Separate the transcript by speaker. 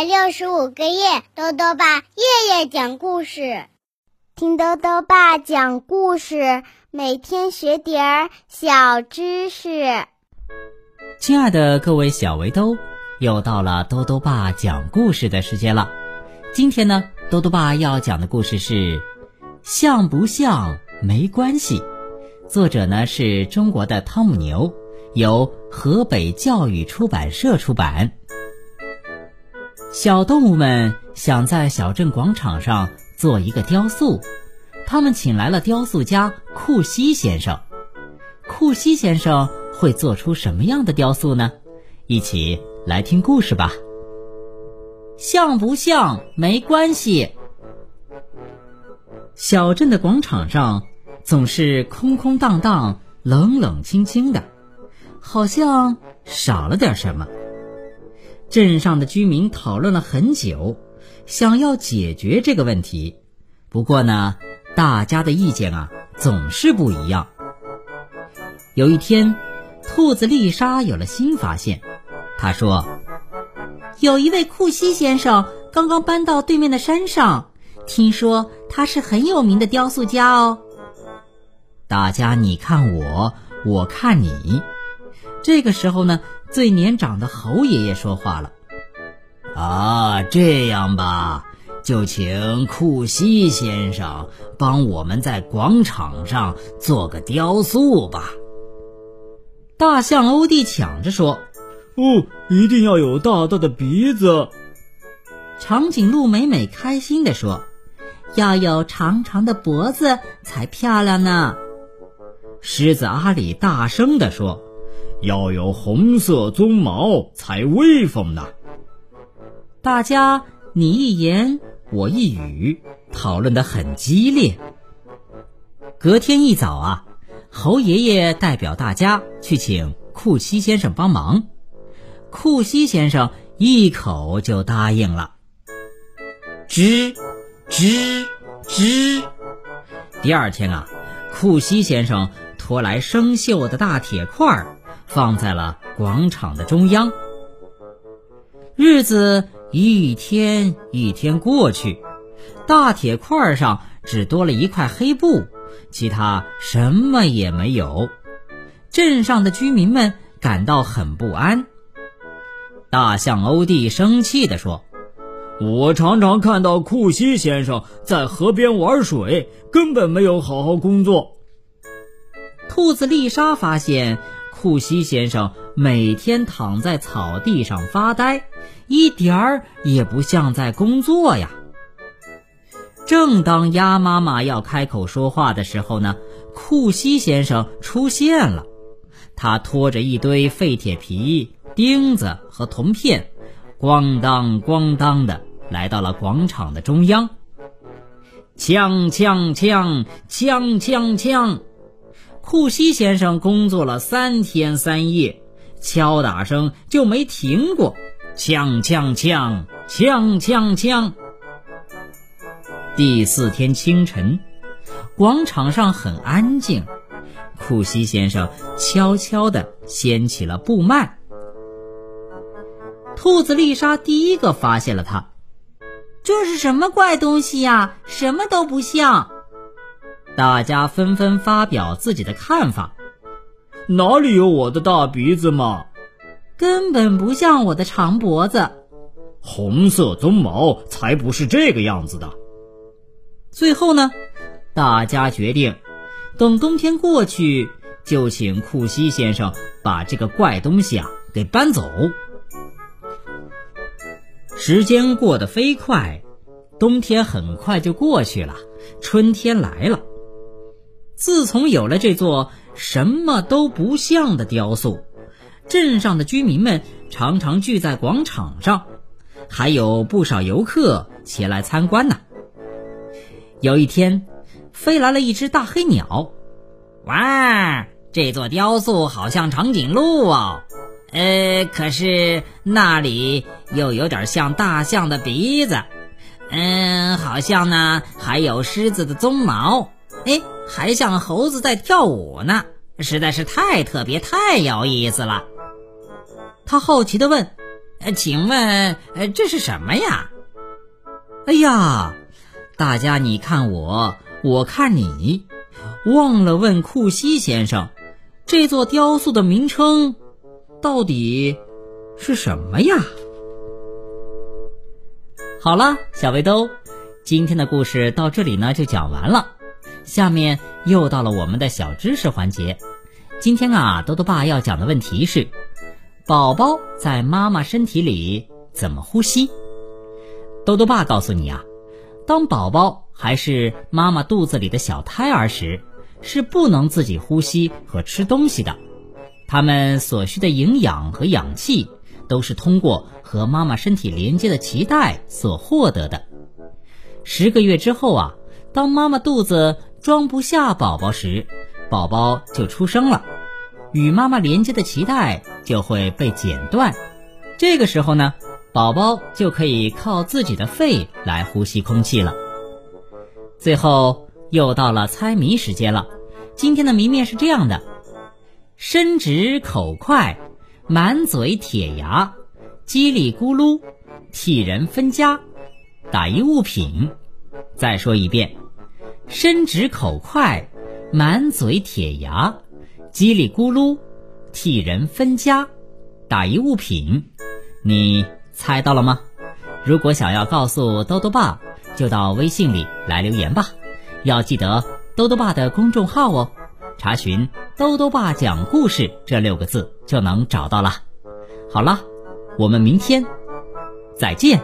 Speaker 1: 百六十五个夜，豆豆爸夜夜讲故事，听豆豆爸讲故事，每天学点儿小知识。
Speaker 2: 亲爱的各位小围兜，又到了豆豆爸讲故事的时间了。今天呢，豆豆爸要讲的故事是“像不像没关系”，作者呢是中国的汤姆牛，由河北教育出版社出版。小动物们想在小镇广场上做一个雕塑，他们请来了雕塑家库西先生。库西先生会做出什么样的雕塑呢？一起来听故事吧。像不像没关系。小镇的广场上总是空空荡荡、冷冷清清的，好像少了点什么。镇上的居民讨论了很久，想要解决这个问题。不过呢，大家的意见啊总是不一样。有一天，兔子丽莎有了新发现。她说：“
Speaker 3: 有一位库西先生刚刚搬到对面的山上，听说他是很有名的雕塑家哦。”
Speaker 2: 大家你看我，我看你。这个时候呢。最年长的猴爷爷说话了：“
Speaker 4: 啊，这样吧，就请库西先生帮我们在广场上做个雕塑吧。”
Speaker 2: 大象欧弟抢着说：“
Speaker 5: 哦，一定要有大大的鼻子。”
Speaker 3: 长颈鹿美美开心地说：“要有长长的脖子才漂亮呢。”
Speaker 2: 狮子阿里大声地说。
Speaker 5: 要有红色鬃毛才威风呢。
Speaker 2: 大家你一言我一语，讨论的很激烈。隔天一早啊，猴爷爷代表大家去请库西先生帮忙。库西先生一口就答应了。吱吱吱。第二天啊，库西先生拖来生锈的大铁块儿。放在了广场的中央。日子一天一天过去，大铁块上只多了一块黑布，其他什么也没有。镇上的居民们感到很不安。大象欧弟生气地说：“
Speaker 5: 我常常看到库西先生在河边玩水，根本没有好好工作。”
Speaker 2: 兔子丽莎发现。库西先生每天躺在草地上发呆，一点儿也不像在工作呀。正当鸭妈妈要开口说话的时候呢，库西先生出现了。他拖着一堆废铁皮、钉子和铜片，咣当咣当的来到了广场的中央。锵锵锵锵锵锵。库西先生工作了三天三夜，敲打声就没停过，锵锵锵锵锵锵。第四天清晨，广场上很安静，库西先生悄悄地掀起了布幔。兔子丽莎第一个发现了它，
Speaker 3: 这是什么怪东西呀？什么都不像。
Speaker 2: 大家纷纷发表自己的看法。
Speaker 5: 哪里有我的大鼻子嘛？
Speaker 3: 根本不像我的长脖子。
Speaker 5: 红色鬃毛才不是这个样子的。
Speaker 2: 最后呢，大家决定，等冬天过去，就请库西先生把这个怪东西啊给搬走。时间过得飞快，冬天很快就过去了，春天来了。自从有了这座什么都不像的雕塑，镇上的居民们常常聚在广场上，还有不少游客前来参观呢。有一天，飞来了一只大黑鸟，
Speaker 6: 哇，这座雕塑好像长颈鹿哦，呃，可是那里又有点像大象的鼻子，嗯，好像呢还有狮子的鬃毛。哎，还像猴子在跳舞呢，实在是太特别、太有意思了。
Speaker 2: 他好奇地问：“呃
Speaker 6: 请问呃这是什么呀？
Speaker 2: 哎呀，大家你看我，我看你，忘了问库西先生，这座雕塑的名称到底是什么呀？好了，小围兜，今天的故事到这里呢就讲完了。下面又到了我们的小知识环节。今天啊，多多爸要讲的问题是：宝宝在妈妈身体里怎么呼吸？多多爸告诉你啊，当宝宝还是妈妈肚子里的小胎儿时，是不能自己呼吸和吃东西的。他们所需的营养和氧气都是通过和妈妈身体连接的脐带所获得的。十个月之后啊，当妈妈肚子装不下宝宝时，宝宝就出生了，与妈妈连接的脐带就会被剪断。这个时候呢，宝宝就可以靠自己的肺来呼吸空气了。最后又到了猜谜时间了，今天的谜面是这样的：伸直口快，满嘴铁牙，叽里咕噜，替人分家，打一物品。再说一遍。伸直口快，满嘴铁牙，叽里咕噜，替人分家，打一物品，你猜到了吗？如果想要告诉兜兜爸，就到微信里来留言吧。要记得兜兜爸的公众号哦，查询“兜兜爸讲故事”这六个字就能找到了。好了，我们明天再见。